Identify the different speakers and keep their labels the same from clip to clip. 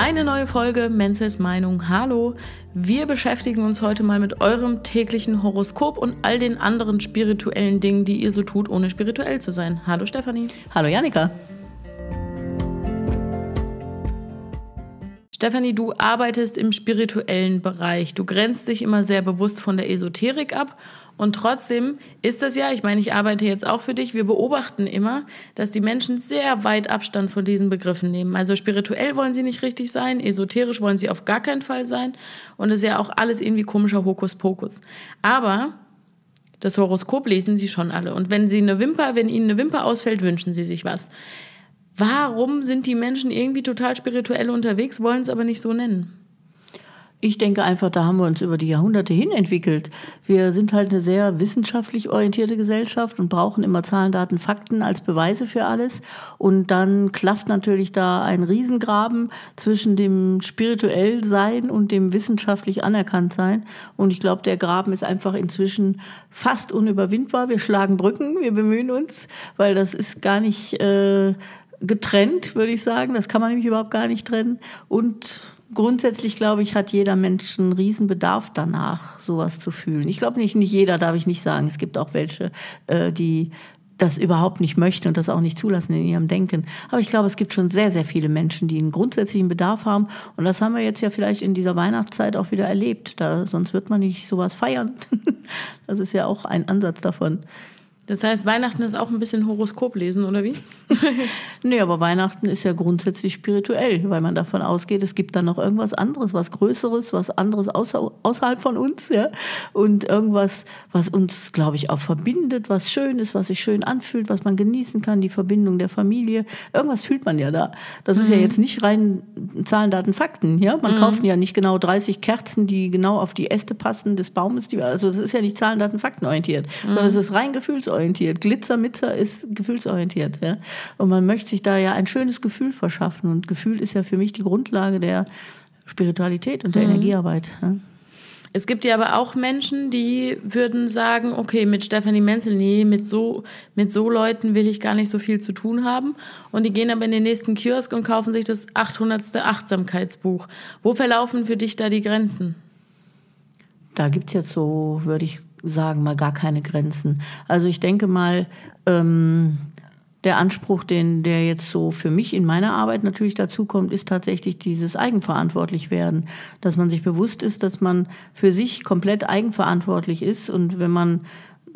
Speaker 1: Eine neue Folge Menzels Meinung. Hallo. Wir beschäftigen uns heute mal mit eurem täglichen Horoskop und all den anderen spirituellen Dingen, die ihr so tut, ohne spirituell zu sein. Hallo Stefanie.
Speaker 2: Hallo Janika.
Speaker 1: Stefanie, du arbeitest im spirituellen Bereich. Du grenzt dich immer sehr bewusst von der Esoterik ab. Und trotzdem ist das ja, ich meine, ich arbeite jetzt auch für dich, wir beobachten immer, dass die Menschen sehr weit Abstand von diesen Begriffen nehmen. Also spirituell wollen sie nicht richtig sein, esoterisch wollen sie auf gar keinen Fall sein. Und es ist ja auch alles irgendwie komischer Hokuspokus. Aber das Horoskop lesen sie schon alle. Und wenn sie eine Wimper, wenn ihnen eine Wimper ausfällt, wünschen sie sich was. Warum sind die Menschen irgendwie total spirituell unterwegs, wollen es aber nicht so nennen?
Speaker 2: Ich denke einfach, da haben wir uns über die Jahrhunderte hin entwickelt. Wir sind halt eine sehr wissenschaftlich orientierte Gesellschaft und brauchen immer Zahlen, Daten, Fakten als Beweise für alles. Und dann klafft natürlich da ein Riesengraben zwischen dem spirituell Sein und dem wissenschaftlich anerkannt Sein. Und ich glaube, der Graben ist einfach inzwischen fast unüberwindbar. Wir schlagen Brücken, wir bemühen uns, weil das ist gar nicht äh, getrennt, würde ich sagen. Das kann man nämlich überhaupt gar nicht trennen. Und grundsätzlich, glaube ich, hat jeder Mensch einen Riesenbedarf danach, sowas zu fühlen. Ich glaube nicht, nicht jeder, darf ich nicht sagen. Es gibt auch welche, äh, die das überhaupt nicht möchten und das auch nicht zulassen in ihrem Denken. Aber ich glaube, es gibt schon sehr, sehr viele Menschen, die einen grundsätzlichen Bedarf haben. Und das haben wir jetzt ja vielleicht in dieser Weihnachtszeit auch wieder erlebt. Da, sonst wird man nicht sowas feiern. das ist ja auch ein Ansatz davon.
Speaker 1: Das heißt, Weihnachten ist auch ein bisschen Horoskop lesen, oder wie?
Speaker 2: nee, aber Weihnachten ist ja grundsätzlich spirituell, weil man davon ausgeht, es gibt dann noch irgendwas anderes, was Größeres, was anderes außer, außerhalb von uns, ja. Und irgendwas, was uns, glaube ich, auch verbindet, was schön ist, was sich schön anfühlt, was man genießen kann, die Verbindung der Familie. Irgendwas fühlt man ja da. Das mhm. ist ja mhm. jetzt nicht rein Zahlen, Daten, Fakten, ja. Man mhm. kauft ja nicht genau 30 Kerzen, die genau auf die Äste passen des Baumes. Die, also, das ist ja nicht Zahlen, Daten, Fakten orientiert, mhm. sondern es ist rein gefühlsorientiert gefühlsorientiert. Glitzermitzer ist gefühlsorientiert. Ja? Und man möchte sich da ja ein schönes Gefühl verschaffen. Und Gefühl ist ja für mich die Grundlage der Spiritualität und der mhm. Energiearbeit. Ja?
Speaker 1: Es gibt ja aber auch Menschen, die würden sagen, okay, mit Stephanie Menzel, nee, mit so, mit so Leuten will ich gar nicht so viel zu tun haben. Und die gehen aber in den nächsten Kiosk und kaufen sich das 800. Achtsamkeitsbuch. Wo verlaufen für dich da die Grenzen?
Speaker 2: Da gibt es jetzt so, würde ich sagen, mal gar keine Grenzen. Also ich denke mal, ähm, der Anspruch, den der jetzt so für mich in meiner Arbeit natürlich dazu kommt, ist tatsächlich dieses eigenverantwortlich werden, dass man sich bewusst ist, dass man für sich komplett eigenverantwortlich ist und wenn man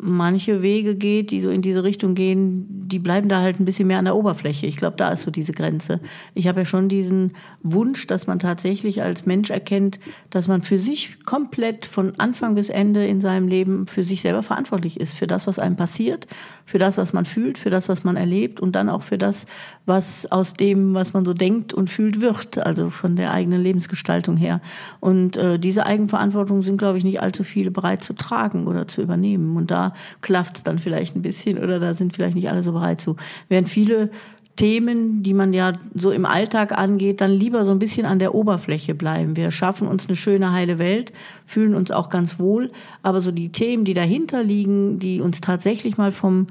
Speaker 2: manche Wege geht, die so in diese Richtung gehen, die bleiben da halt ein bisschen mehr an der Oberfläche. Ich glaube, da ist so diese Grenze. Ich habe ja schon diesen Wunsch, dass man tatsächlich als Mensch erkennt, dass man für sich komplett von Anfang bis Ende in seinem Leben für sich selber verantwortlich ist, für das, was einem passiert, für das, was man fühlt, für das, was man erlebt und dann auch für das, was aus dem, was man so denkt und fühlt, wird, also von der eigenen Lebensgestaltung her. Und äh, diese Eigenverantwortung sind, glaube ich, nicht allzu viele bereit zu tragen oder zu übernehmen. Und da klafft es dann vielleicht ein bisschen oder da sind vielleicht nicht alle so bereit zu. Während viele Themen, die man ja so im Alltag angeht, dann lieber so ein bisschen an der Oberfläche bleiben. Wir schaffen uns eine schöne, heile Welt, fühlen uns auch ganz wohl, aber so die Themen, die dahinter liegen, die uns tatsächlich mal vom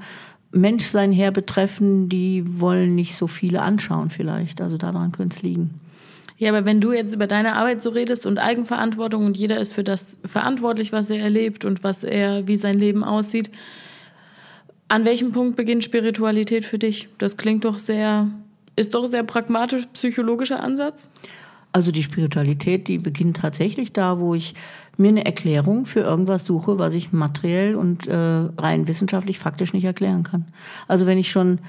Speaker 2: Menschsein her betreffen, die wollen nicht so viele anschauen vielleicht. Also daran könnte es liegen.
Speaker 1: Ja, aber wenn du jetzt über deine Arbeit so redest und Eigenverantwortung und jeder ist für das verantwortlich, was er erlebt und was er, wie sein Leben aussieht, an welchem Punkt beginnt Spiritualität für dich? Das klingt doch sehr, ist doch sehr pragmatisch psychologischer Ansatz.
Speaker 2: Also die Spiritualität, die beginnt tatsächlich da, wo ich mir eine Erklärung für irgendwas suche, was ich materiell und äh, rein wissenschaftlich faktisch nicht erklären kann. Also wenn ich schon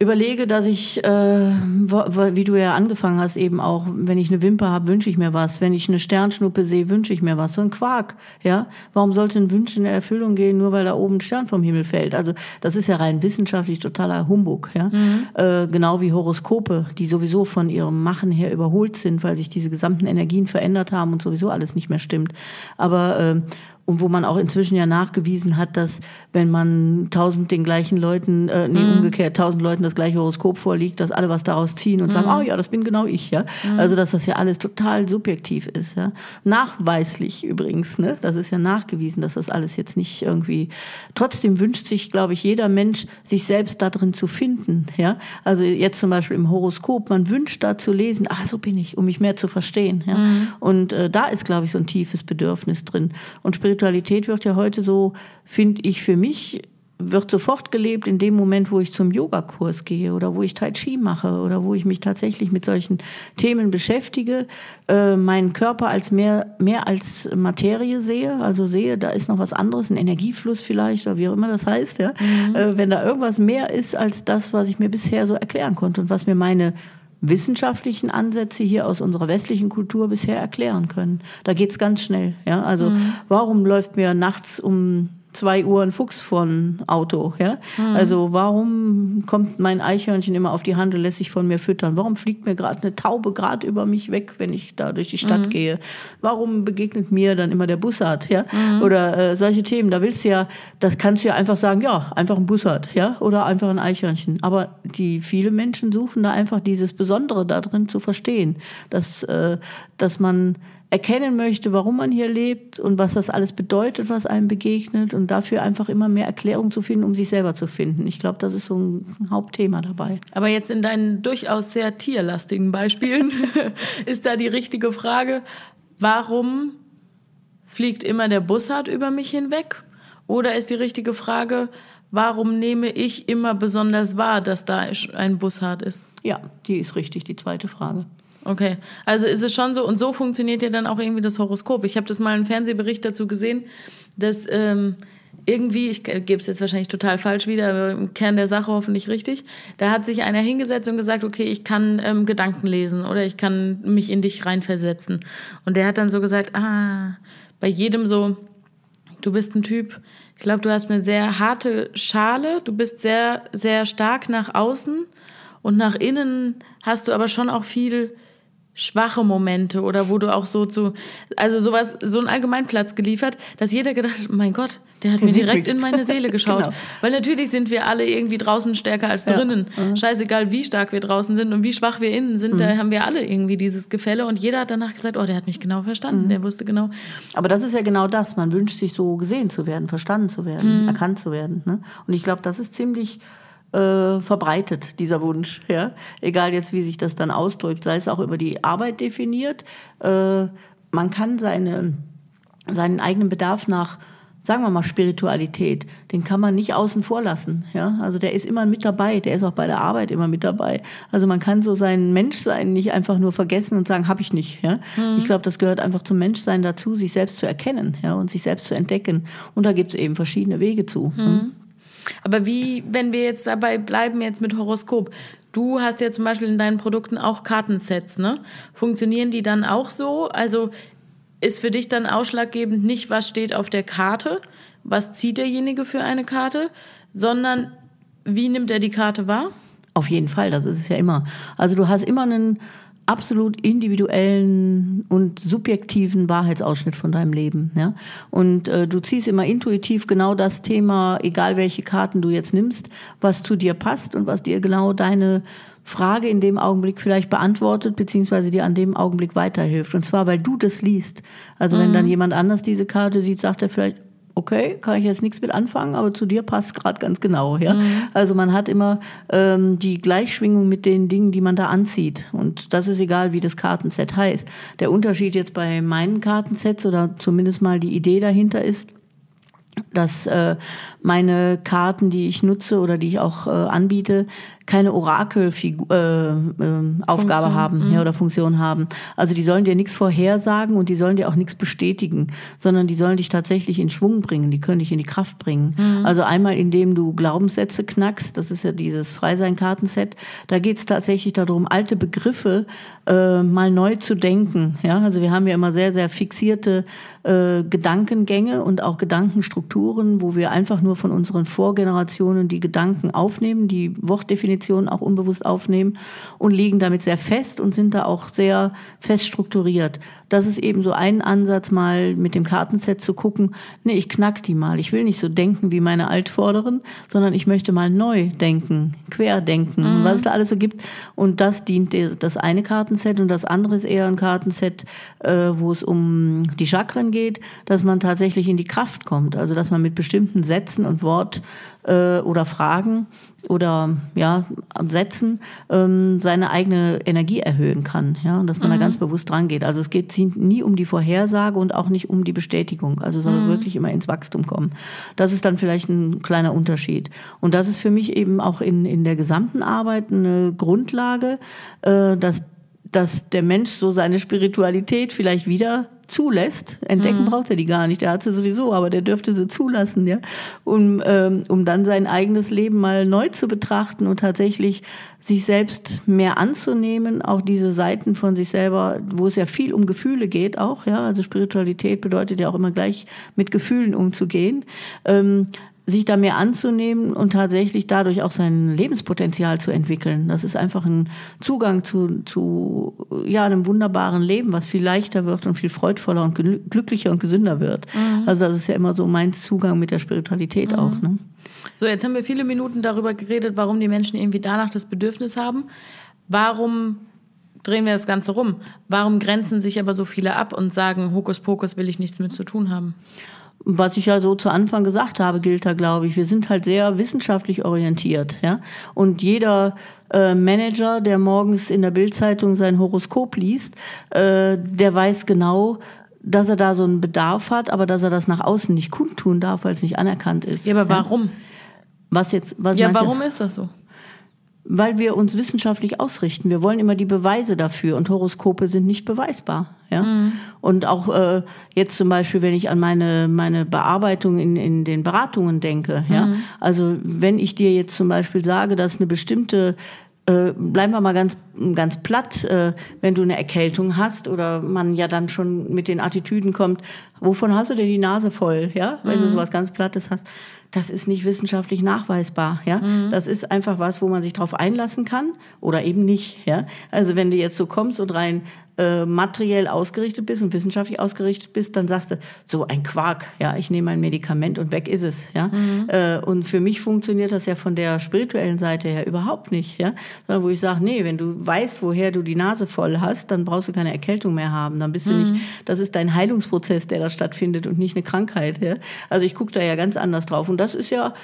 Speaker 2: überlege, dass ich, äh, wie du ja angefangen hast, eben auch, wenn ich eine Wimper habe, wünsche ich mir was. Wenn ich eine Sternschnuppe sehe, wünsche ich mir was. So ein Quark, ja. Warum sollte ein Wunsch in Erfüllung gehen, nur weil da oben ein Stern vom Himmel fällt? Also das ist ja rein wissenschaftlich totaler Humbug, ja. Mhm. Äh, genau wie Horoskope, die sowieso von ihrem Machen her überholt sind, weil sich diese gesamten Energien verändert haben und sowieso alles nicht mehr stimmt. Aber äh, und wo man auch inzwischen ja nachgewiesen hat, dass wenn man tausend den gleichen Leuten, äh, nee, mhm. umgekehrt, tausend Leuten das gleiche Horoskop vorliegt, dass alle was daraus ziehen und mhm. sagen, oh ja, das bin genau ich, ja. Mhm. Also, dass das ja alles total subjektiv ist, ja. Nachweislich übrigens, ne? Das ist ja nachgewiesen, dass das alles jetzt nicht irgendwie, trotzdem wünscht sich, glaube ich, jeder Mensch, sich selbst da drin zu finden, ja. Also jetzt zum Beispiel im Horoskop, man wünscht da zu lesen, ah, so bin ich, um mich mehr zu verstehen, ja. Mhm. Und äh, da ist, glaube ich, so ein tiefes Bedürfnis drin. Und Spiritualität wird ja heute so, finde ich, für mich wird sofort gelebt in dem Moment, wo ich zum Yogakurs gehe oder wo ich Tai Chi mache oder wo ich mich tatsächlich mit solchen Themen beschäftige, äh, meinen Körper als mehr, mehr als Materie sehe, also sehe, da ist noch was anderes, ein Energiefluss vielleicht oder wie auch immer das heißt, ja. Mhm. Äh, wenn da irgendwas mehr ist als das, was ich mir bisher so erklären konnte und was mir meine wissenschaftlichen Ansätze hier aus unserer westlichen Kultur bisher erklären können. Da geht's ganz schnell. Ja? Also mhm. warum läuft mir nachts um zwei Uhr ein Fuchs von Auto. Ja? Mhm. Also warum kommt mein Eichhörnchen immer auf die Hand und lässt sich von mir füttern? Warum fliegt mir gerade eine Taube gerade über mich weg, wenn ich da durch die Stadt mhm. gehe? Warum begegnet mir dann immer der Bussard? Ja? Mhm. Oder äh, solche Themen. Da willst du ja, das kannst du ja einfach sagen, ja, einfach ein Bussard, ja, oder einfach ein Eichhörnchen. Aber die viele Menschen suchen da einfach dieses Besondere da drin zu verstehen, dass, äh, dass man erkennen möchte, warum man hier lebt und was das alles bedeutet, was einem begegnet und dafür einfach immer mehr Erklärung zu finden, um sich selber zu finden. Ich glaube, das ist so ein Hauptthema dabei.
Speaker 1: Aber jetzt in deinen durchaus sehr tierlastigen Beispielen ist da die richtige Frage, warum fliegt immer der Bussard über mich hinweg? Oder ist die richtige Frage, warum nehme ich immer besonders wahr, dass da ein Bussard ist?
Speaker 2: Ja, die ist richtig, die zweite Frage.
Speaker 1: Okay, also ist es schon so, und so funktioniert ja dann auch irgendwie das Horoskop. Ich habe das mal einen Fernsehbericht dazu gesehen, dass ähm, irgendwie, ich gebe es jetzt wahrscheinlich total falsch wieder, aber im Kern der Sache hoffentlich richtig, da hat sich einer hingesetzt und gesagt, okay, ich kann ähm, Gedanken lesen oder ich kann mich in dich reinversetzen. Und der hat dann so gesagt, ah, bei jedem so, du bist ein Typ, ich glaube, du hast eine sehr harte Schale, du bist sehr, sehr stark nach außen und nach innen hast du aber schon auch viel schwache Momente oder wo du auch so zu, also sowas, so einen Allgemeinplatz geliefert, dass jeder gedacht hat, mein Gott, der hat mir direkt in meine Seele geschaut. genau. Weil natürlich sind wir alle irgendwie draußen stärker als drinnen. Ja. Mhm. Scheißegal, wie stark wir draußen sind und wie schwach wir innen sind, mhm. da haben wir alle irgendwie dieses Gefälle und jeder hat danach gesagt, oh, der hat mich genau verstanden, mhm. der wusste genau.
Speaker 2: Aber das ist ja genau das, man wünscht sich so gesehen zu werden, verstanden zu werden, mhm. erkannt zu werden. Ne? Und ich glaube, das ist ziemlich äh, verbreitet, dieser Wunsch. Ja? Egal jetzt, wie sich das dann ausdrückt, sei es auch über die Arbeit definiert. Äh, man kann seine, seinen eigenen Bedarf nach sagen wir mal Spiritualität, den kann man nicht außen vor lassen. Ja? Also der ist immer mit dabei, der ist auch bei der Arbeit immer mit dabei. Also man kann so sein Menschsein nicht einfach nur vergessen und sagen, habe ich nicht. Ja? Mhm. Ich glaube, das gehört einfach zum Menschsein dazu, sich selbst zu erkennen ja? und sich selbst zu entdecken. Und da gibt es eben verschiedene Wege zu. Mhm.
Speaker 1: Aber wie, wenn wir jetzt dabei bleiben, jetzt mit Horoskop, du hast ja zum Beispiel in deinen Produkten auch Kartensets, ne? Funktionieren die dann auch so? Also ist für dich dann ausschlaggebend nicht, was steht auf der Karte, was zieht derjenige für eine Karte, sondern wie nimmt er die Karte wahr?
Speaker 2: Auf jeden Fall, das ist es ja immer. Also du hast immer einen absolut individuellen und subjektiven Wahrheitsausschnitt von deinem Leben. Ja? Und äh, du ziehst immer intuitiv genau das Thema, egal welche Karten du jetzt nimmst, was zu dir passt und was dir genau deine Frage in dem Augenblick vielleicht beantwortet, beziehungsweise dir an dem Augenblick weiterhilft. Und zwar, weil du das liest. Also mhm. wenn dann jemand anders diese Karte sieht, sagt er vielleicht, okay, kann ich jetzt nichts mit anfangen, aber zu dir passt gerade ganz genau. Ja? Mhm. Also man hat immer ähm, die Gleichschwingung mit den Dingen, die man da anzieht. Und das ist egal, wie das Kartenset heißt. Der Unterschied jetzt bei meinen Kartensets oder zumindest mal die Idee dahinter ist, dass äh, meine Karten, die ich nutze oder die ich auch äh, anbiete, keine Orakelfigur äh, äh, haben mhm. ja, oder Funktion haben. Also die sollen dir nichts vorhersagen und die sollen dir auch nichts bestätigen, sondern die sollen dich tatsächlich in Schwung bringen, die können dich in die Kraft bringen. Mhm. Also einmal, indem du Glaubenssätze knackst, das ist ja dieses Freisein-Kartenset, da geht es tatsächlich darum, alte Begriffe äh, mal neu zu denken. Ja? Also wir haben ja immer sehr, sehr fixierte äh, Gedankengänge und auch Gedankenstrukturen, wo wir einfach nur von unseren Vorgenerationen die Gedanken aufnehmen, die Wortdefinitionen Informationen auch unbewusst aufnehmen und liegen damit sehr fest und sind da auch sehr fest strukturiert. Das ist eben so ein Ansatz, mal mit dem Kartenset zu gucken, nee, ich knack die mal. Ich will nicht so denken wie meine Altvorderen, sondern ich möchte mal neu denken, querdenken, mhm. was es da alles so gibt. Und das dient das eine Kartenset und das andere ist eher ein Kartenset, äh, wo es um die Chakren geht, dass man tatsächlich in die Kraft kommt. Also dass man mit bestimmten Sätzen und Wort äh, oder Fragen oder ja, Sätzen ähm, seine eigene Energie erhöhen kann. Ja, und dass man mhm. da ganz bewusst dran geht. Also es geht nie um die Vorhersage und auch nicht um die Bestätigung. Also soll mhm. wirklich immer ins Wachstum kommen. Das ist dann vielleicht ein kleiner Unterschied. Und das ist für mich eben auch in, in der gesamten Arbeit eine Grundlage, äh, dass dass der Mensch so seine Spiritualität vielleicht wieder zulässt. Entdecken mhm. braucht er die gar nicht, der hat sie sowieso, aber der dürfte sie zulassen, ja, um, ähm, um dann sein eigenes Leben mal neu zu betrachten und tatsächlich sich selbst mehr anzunehmen, auch diese Seiten von sich selber, wo es ja viel um Gefühle geht, auch, ja, also Spiritualität bedeutet ja auch immer gleich mit Gefühlen umzugehen. Ähm, sich da mehr anzunehmen und tatsächlich dadurch auch sein Lebenspotenzial zu entwickeln. Das ist einfach ein Zugang zu, zu ja, einem wunderbaren Leben, was viel leichter wird und viel freudvoller und glücklicher und gesünder wird. Mhm. Also das ist ja immer so mein Zugang mit der Spiritualität mhm. auch. Ne?
Speaker 1: So, jetzt haben wir viele Minuten darüber geredet, warum die Menschen irgendwie danach das Bedürfnis haben. Warum drehen wir das Ganze rum? Warum grenzen sich aber so viele ab und sagen, Hokuspokus will ich nichts mit zu tun haben?
Speaker 2: Was ich ja so zu Anfang gesagt habe, gilt da, glaube ich. Wir sind halt sehr wissenschaftlich orientiert, ja. Und jeder äh, Manager, der morgens in der Bildzeitung sein Horoskop liest, äh, der weiß genau, dass er da so einen Bedarf hat, aber dass er das nach außen nicht kundtun darf, weil es nicht anerkannt ist.
Speaker 1: Ja, aber warum? Ja?
Speaker 2: Was jetzt? Was
Speaker 1: ja, warum du? ist das so?
Speaker 2: Weil wir uns wissenschaftlich ausrichten. Wir wollen immer die Beweise dafür und Horoskope sind nicht beweisbar. Ja? Mhm. Und auch äh, jetzt zum Beispiel, wenn ich an meine, meine Bearbeitung in, in den Beratungen denke. Mhm. Ja? Also wenn ich dir jetzt zum Beispiel sage, dass eine bestimmte äh, bleiben wir mal ganz, ganz platt, äh, wenn du eine Erkältung hast oder man ja dann schon mit den Attitüden kommt, wovon hast du denn die Nase voll, ja, wenn mhm. du sowas ganz Plattes hast das ist nicht wissenschaftlich nachweisbar. Ja? Mhm. Das ist einfach was, wo man sich darauf einlassen kann oder eben nicht. Ja? Also wenn du jetzt so kommst und rein äh, materiell ausgerichtet bist und wissenschaftlich ausgerichtet bist, dann sagst du, so ein Quark, ja, ich nehme ein Medikament und weg ist es. Ja? Mhm. Äh, und für mich funktioniert das ja von der spirituellen Seite her überhaupt nicht. Ja? Sondern wo ich sage, nee, wenn du weißt, woher du die Nase voll hast, dann brauchst du keine Erkältung mehr haben. Dann bist du mhm. nicht, das ist dein Heilungsprozess, der da stattfindet und nicht eine Krankheit. Ja? Also ich gucke da ja ganz anders drauf. Und das ist ja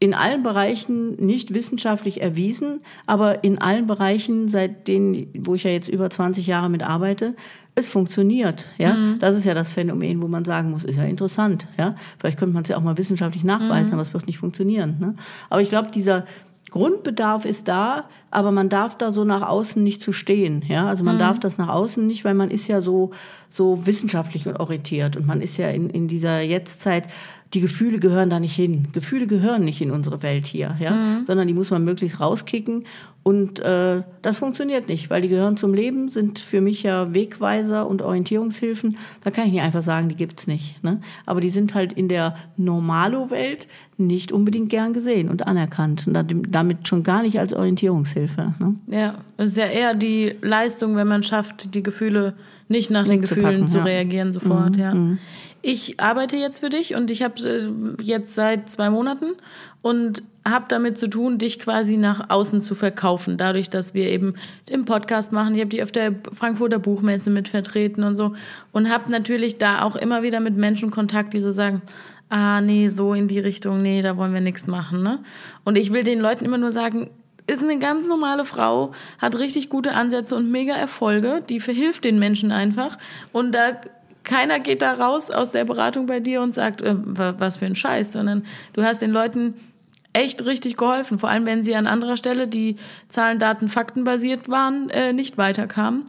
Speaker 2: in allen Bereichen nicht wissenschaftlich erwiesen, aber in allen Bereichen, seit denen, wo ich ja jetzt über 20 Jahre mit arbeite, es funktioniert. Ja? Mhm. Das ist ja das Phänomen, wo man sagen muss, ist ja interessant. Ja? Vielleicht könnte man es ja auch mal wissenschaftlich nachweisen, mhm. aber es wird nicht funktionieren. Ne? Aber ich glaube, dieser Grundbedarf ist da, aber man darf da so nach außen nicht zu stehen. Ja? Also man mhm. darf das nach außen nicht, weil man ist ja so, so wissenschaftlich orientiert und man ist ja in, in dieser Jetztzeit die Gefühle gehören da nicht hin. Gefühle gehören nicht in unsere Welt hier, ja, mhm. sondern die muss man möglichst rauskicken. Und äh, das funktioniert nicht, weil die gehören zum Leben, sind für mich ja Wegweiser und Orientierungshilfen. Da kann ich nicht einfach sagen, die gibt's nicht. Ne? Aber die sind halt in der Normalo-Welt nicht unbedingt gern gesehen und anerkannt. Und damit schon gar nicht als Orientierungshilfe. Ne?
Speaker 1: Ja, es ist ja eher die Leistung, wenn man schafft, die Gefühle nicht nach den Gefühlen zu, packen, zu reagieren sofort. Mhm. Ja. Mhm ich arbeite jetzt für dich und ich habe äh, jetzt seit zwei Monaten und habe damit zu tun, dich quasi nach außen zu verkaufen. Dadurch, dass wir eben den Podcast machen. Ich habe die auf der Frankfurter Buchmesse mit vertreten und so. Und habe natürlich da auch immer wieder mit Menschen Kontakt, die so sagen, ah, nee, so in die Richtung, nee, da wollen wir nichts machen. Ne? Und ich will den Leuten immer nur sagen, ist eine ganz normale Frau, hat richtig gute Ansätze und mega Erfolge, die verhilft den Menschen einfach. Und da keiner geht da raus aus der Beratung bei dir und sagt, äh, was für ein Scheiß, sondern du hast den Leuten echt richtig geholfen, vor allem wenn sie an anderer Stelle, die Zahlen, Daten, Fakten basiert waren, äh, nicht weiterkamen.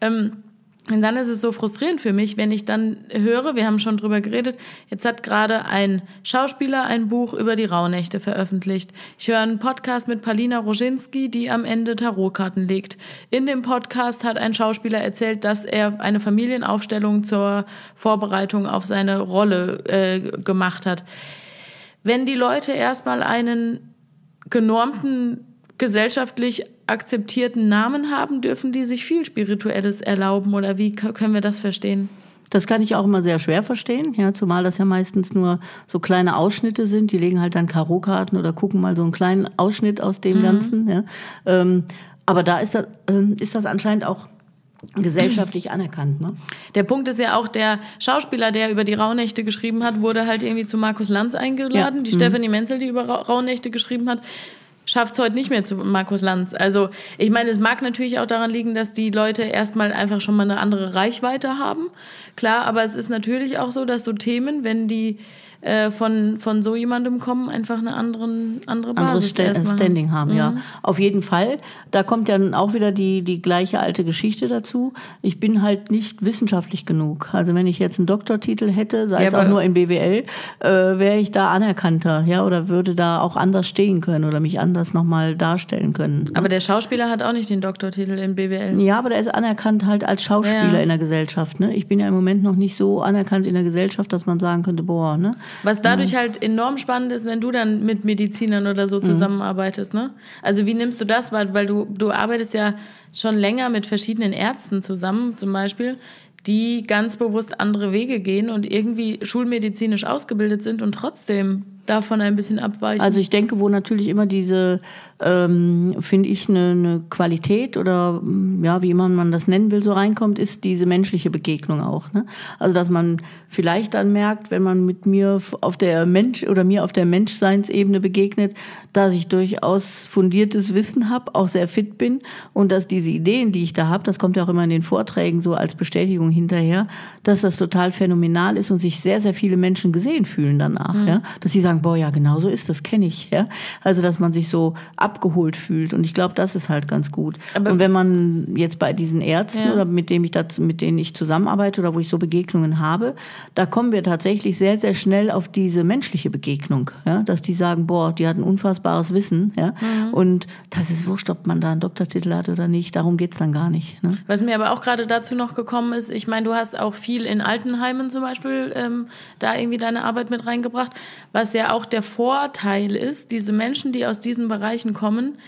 Speaker 1: Ähm, und dann ist es so frustrierend für mich, wenn ich dann höre, wir haben schon drüber geredet, jetzt hat gerade ein Schauspieler ein Buch über die Rauhnächte veröffentlicht. Ich höre einen Podcast mit Palina Roginski, die am Ende Tarotkarten legt. In dem Podcast hat ein Schauspieler erzählt, dass er eine Familienaufstellung zur Vorbereitung auf seine Rolle äh, gemacht hat. Wenn die Leute erstmal einen genormten gesellschaftlich akzeptierten Namen haben, dürfen die sich viel Spirituelles erlauben oder wie können wir das verstehen?
Speaker 2: Das kann ich auch immer sehr schwer verstehen, ja, zumal das ja meistens nur so kleine Ausschnitte sind. Die legen halt dann Karotkarten oder gucken mal so einen kleinen Ausschnitt aus dem mhm. Ganzen. Ja. Ähm, aber da ist das, ähm, ist das anscheinend auch gesellschaftlich anerkannt. Ne?
Speaker 1: Der Punkt ist ja auch, der Schauspieler, der über die Rauhnächte geschrieben hat, wurde halt irgendwie zu Markus Lanz eingeladen. Ja. Die mhm. Stephanie Menzel, die über Rauhnächte geschrieben hat, schafft es heute nicht mehr zu Markus Lanz. Also ich meine, es mag natürlich auch daran liegen, dass die Leute erstmal einfach schon mal eine andere Reichweite haben. Klar, aber es ist natürlich auch so, dass so Themen, wenn die äh, von, von so jemandem kommen, einfach eine anderen, andere Basis
Speaker 2: Anderes Sta Standing haben, mhm. ja. Auf jeden Fall. Da kommt ja auch wieder die, die gleiche alte Geschichte dazu. Ich bin halt nicht wissenschaftlich genug. Also wenn ich jetzt einen Doktortitel hätte, sei ja, es auch nur in BWL, äh, wäre ich da anerkannter, ja, oder würde da auch anders stehen können oder mich anders nochmal darstellen können. Ne?
Speaker 1: Aber der Schauspieler hat auch nicht den Doktortitel in BWL.
Speaker 2: Ja, aber der ist anerkannt halt als Schauspieler ja. in der Gesellschaft. Ne? Ich bin ja im Moment noch nicht so anerkannt in der Gesellschaft, dass man sagen könnte, boah, ne?
Speaker 1: Was dadurch ja. halt enorm spannend ist, wenn du dann mit Medizinern oder so mhm. zusammenarbeitest, ne? Also wie nimmst du das? Weil, weil du, du arbeitest ja schon länger mit verschiedenen Ärzten zusammen, zum Beispiel, die ganz bewusst andere Wege gehen und irgendwie schulmedizinisch ausgebildet sind und trotzdem davon ein bisschen abweichen.
Speaker 2: Also ich denke, wo natürlich immer diese ähm, finde ich, eine, eine, Qualität oder ja, wie immer man das nennen will, so reinkommt, ist diese menschliche Begegnung auch. Ne? Also dass man vielleicht dann merkt, wenn man mit mir auf der Mensch oder mir auf der Menschseinsebene begegnet, dass ich durchaus fundiertes Wissen habe, auch sehr fit bin und dass diese Ideen, die ich da habe, das kommt ja auch immer in den Vorträgen so als Bestätigung hinterher, dass das total phänomenal ist und sich sehr, sehr viele Menschen gesehen fühlen danach. Mhm. Ja? Dass sie sagen, boah, ja, genau so ist das, kenne ich. Ja? Also dass man sich so abgeholt fühlt. Und ich glaube, das ist halt ganz gut. Aber und wenn man jetzt bei diesen Ärzten ja. oder mit, dem ich das, mit denen ich zusammenarbeite oder wo ich so Begegnungen habe, da kommen wir tatsächlich sehr, sehr schnell auf diese menschliche Begegnung. Ja? Dass die sagen, boah, die hat ein unfassbares Wissen. Ja? Mhm. Und das ist wurscht, ob man da einen Doktortitel hat oder nicht. Darum geht es dann gar nicht. Ne?
Speaker 1: Was mir aber auch gerade dazu noch gekommen ist, ich meine, du hast auch viel in Altenheimen zum Beispiel ähm, da irgendwie deine Arbeit mit reingebracht, was ja auch der Vorteil ist, diese Menschen, die aus diesen Bereichen kommen,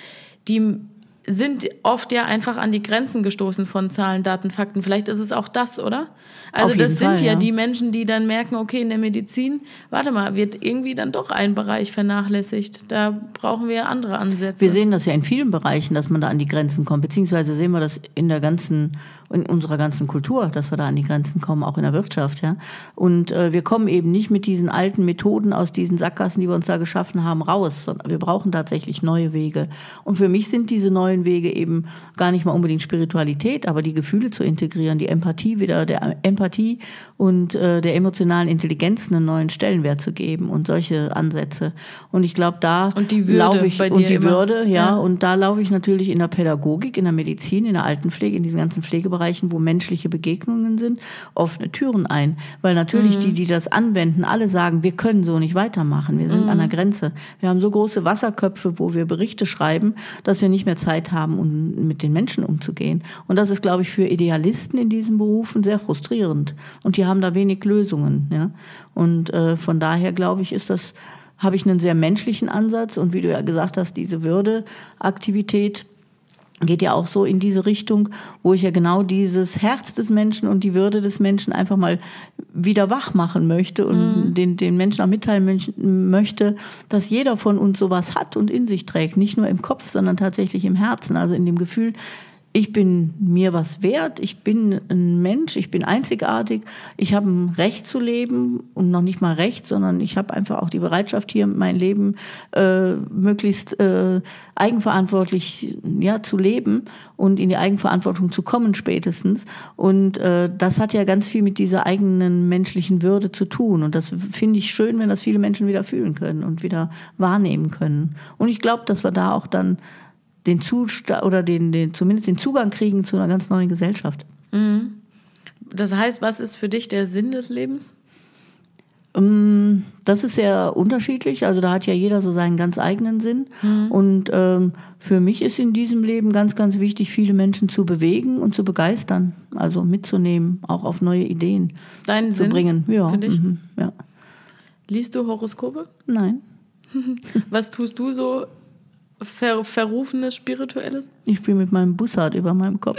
Speaker 1: die sind oft ja einfach an die Grenzen gestoßen von Zahlen, Daten, Fakten. Vielleicht ist es auch das, oder? Also das sind Fall, ja, ja, die Menschen, die dann merken, okay, in der Medizin, warte mal, wird irgendwie dann doch ein Bereich vernachlässigt. Da brauchen wir andere Ansätze.
Speaker 2: Wir sehen das ja in vielen Bereichen, dass man da an die Grenzen kommt, beziehungsweise sehen wir das in der ganzen in unserer ganzen Kultur, dass wir da an die Grenzen kommen, auch in der Wirtschaft. Ja? Und äh, wir kommen eben nicht mit diesen alten Methoden aus diesen Sackgassen, die wir uns da geschaffen haben, raus, sondern wir brauchen tatsächlich neue Wege. Und für mich sind diese neuen Wege eben gar nicht mal unbedingt Spiritualität, aber die Gefühle zu integrieren, die Empathie wieder, der Empathie und äh, der emotionalen Intelligenz einen neuen Stellenwert zu geben und solche Ansätze. Und ich glaube, da laufe ich und die immer. Würde, ja, ja, und da laufe ich natürlich in der Pädagogik, in der Medizin, in der Altenpflege, in diesen ganzen Pflegebereichen Bereichen, wo menschliche Begegnungen sind, offene Türen ein. Weil natürlich mhm. die, die das anwenden, alle sagen, wir können so nicht weitermachen. Wir sind mhm. an der Grenze. Wir haben so große Wasserköpfe, wo wir Berichte schreiben, dass wir nicht mehr Zeit haben, um mit den Menschen umzugehen. Und das ist, glaube ich, für Idealisten in diesen Berufen sehr frustrierend. Und die haben da wenig Lösungen. Ja? Und äh, von daher, glaube ich, ist das habe ich einen sehr menschlichen Ansatz und wie du ja gesagt hast, diese Würdeaktivität geht ja auch so in diese Richtung, wo ich ja genau dieses Herz des Menschen und die Würde des Menschen einfach mal wieder wach machen möchte und mhm. den, den Menschen auch mitteilen möchte, dass jeder von uns sowas hat und in sich trägt. Nicht nur im Kopf, sondern tatsächlich im Herzen. Also in dem Gefühl, ich bin mir was wert, ich bin ein Mensch, ich bin einzigartig, ich habe ein Recht zu leben und noch nicht mal Recht, sondern ich habe einfach auch die Bereitschaft hier mein Leben äh, möglichst äh, eigenverantwortlich ja, zu leben und in die Eigenverantwortung zu kommen spätestens. Und äh, das hat ja ganz viel mit dieser eigenen menschlichen Würde zu tun. Und das finde ich schön, wenn das viele Menschen wieder fühlen können und wieder wahrnehmen können. Und ich glaube, dass wir da auch dann den Zustand oder den, den, zumindest den Zugang kriegen zu einer ganz neuen Gesellschaft. Mhm.
Speaker 1: Das heißt, was ist für dich der Sinn des Lebens?
Speaker 2: Ähm, das ist sehr unterschiedlich. Also da hat ja jeder so seinen ganz eigenen Sinn. Mhm. Und ähm, für mich ist in diesem Leben ganz, ganz wichtig, viele Menschen zu bewegen und zu begeistern, also mitzunehmen, auch auf neue Ideen
Speaker 1: Deinen
Speaker 2: zu
Speaker 1: Sinn
Speaker 2: bringen.
Speaker 1: Ja, für dich? Mhm, ja. Liest du Horoskope?
Speaker 2: Nein.
Speaker 1: Was tust du so ver verrufenes Spirituelles?
Speaker 2: Ich spiele mit meinem Bussard über meinem Kopf.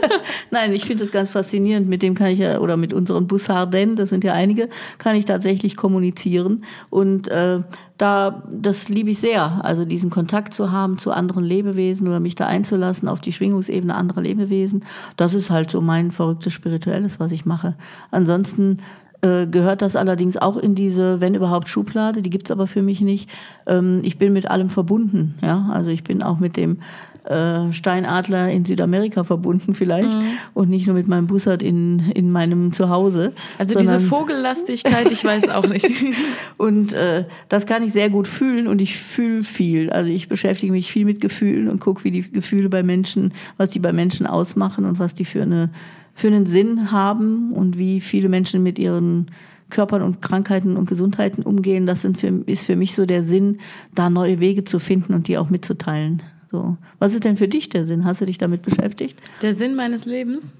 Speaker 2: Nein, ich finde das ganz faszinierend. Mit dem kann ich ja, oder mit unseren Bussarden, das sind ja einige, kann ich tatsächlich kommunizieren. Und äh, da, das liebe ich sehr. Also diesen Kontakt zu haben zu anderen Lebewesen oder mich da einzulassen auf die Schwingungsebene anderer Lebewesen. Das ist halt so mein verrücktes Spirituelles, was ich mache. Ansonsten äh, gehört das allerdings auch in diese, wenn überhaupt, Schublade. Die gibt es aber für mich nicht. Ähm, ich bin mit allem verbunden. Ja? Also ich bin auch mit dem äh, Steinadler in Südamerika verbunden vielleicht mhm. und nicht nur mit meinem Bussard in, in meinem Zuhause.
Speaker 1: Also diese Vogellastigkeit, ich weiß auch nicht.
Speaker 2: und äh, das kann ich sehr gut fühlen und ich fühle viel. Also ich beschäftige mich viel mit Gefühlen und gucke, wie die Gefühle bei Menschen, was die bei Menschen ausmachen und was die für eine für einen Sinn haben und wie viele Menschen mit ihren Körpern und Krankheiten und Gesundheiten umgehen, das für, ist für mich so der Sinn, da neue Wege zu finden und die auch mitzuteilen. So. Was ist denn für dich der Sinn? Hast du dich damit beschäftigt?
Speaker 1: Der Sinn meines Lebens?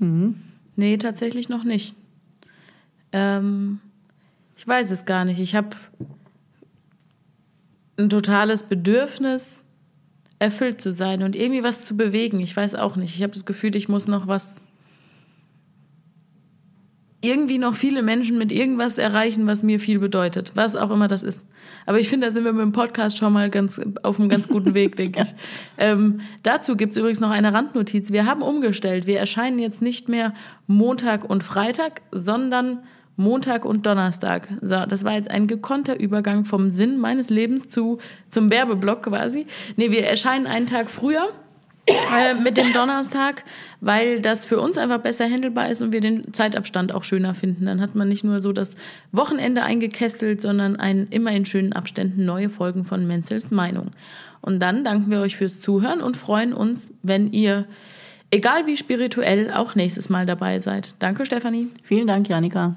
Speaker 1: Mhm. Nee, tatsächlich noch nicht. Ähm, ich weiß es gar nicht. Ich habe ein totales Bedürfnis, erfüllt zu sein und irgendwie was zu bewegen. Ich weiß auch nicht. Ich habe das Gefühl, ich muss noch was irgendwie noch viele Menschen mit irgendwas erreichen, was mir viel bedeutet, was auch immer das ist. Aber ich finde, da sind wir mit dem Podcast schon mal ganz auf einem ganz guten Weg, denke ich. Ähm, dazu gibt es übrigens noch eine Randnotiz. Wir haben umgestellt. Wir erscheinen jetzt nicht mehr Montag und Freitag, sondern Montag und Donnerstag. So, das war jetzt ein gekonnter Übergang vom Sinn meines Lebens zu, zum Werbeblock quasi. Nee, wir erscheinen einen Tag früher äh, mit dem Donnerstag, weil das für uns einfach besser handelbar ist und wir den Zeitabstand auch schöner finden. Dann hat man nicht nur so das Wochenende eingekästelt, sondern ein, immer in schönen Abständen neue Folgen von Menzels Meinung. Und dann danken wir euch fürs Zuhören und freuen uns, wenn ihr, egal wie spirituell, auch nächstes Mal dabei seid. Danke, Stefanie.
Speaker 2: Vielen Dank, Janika.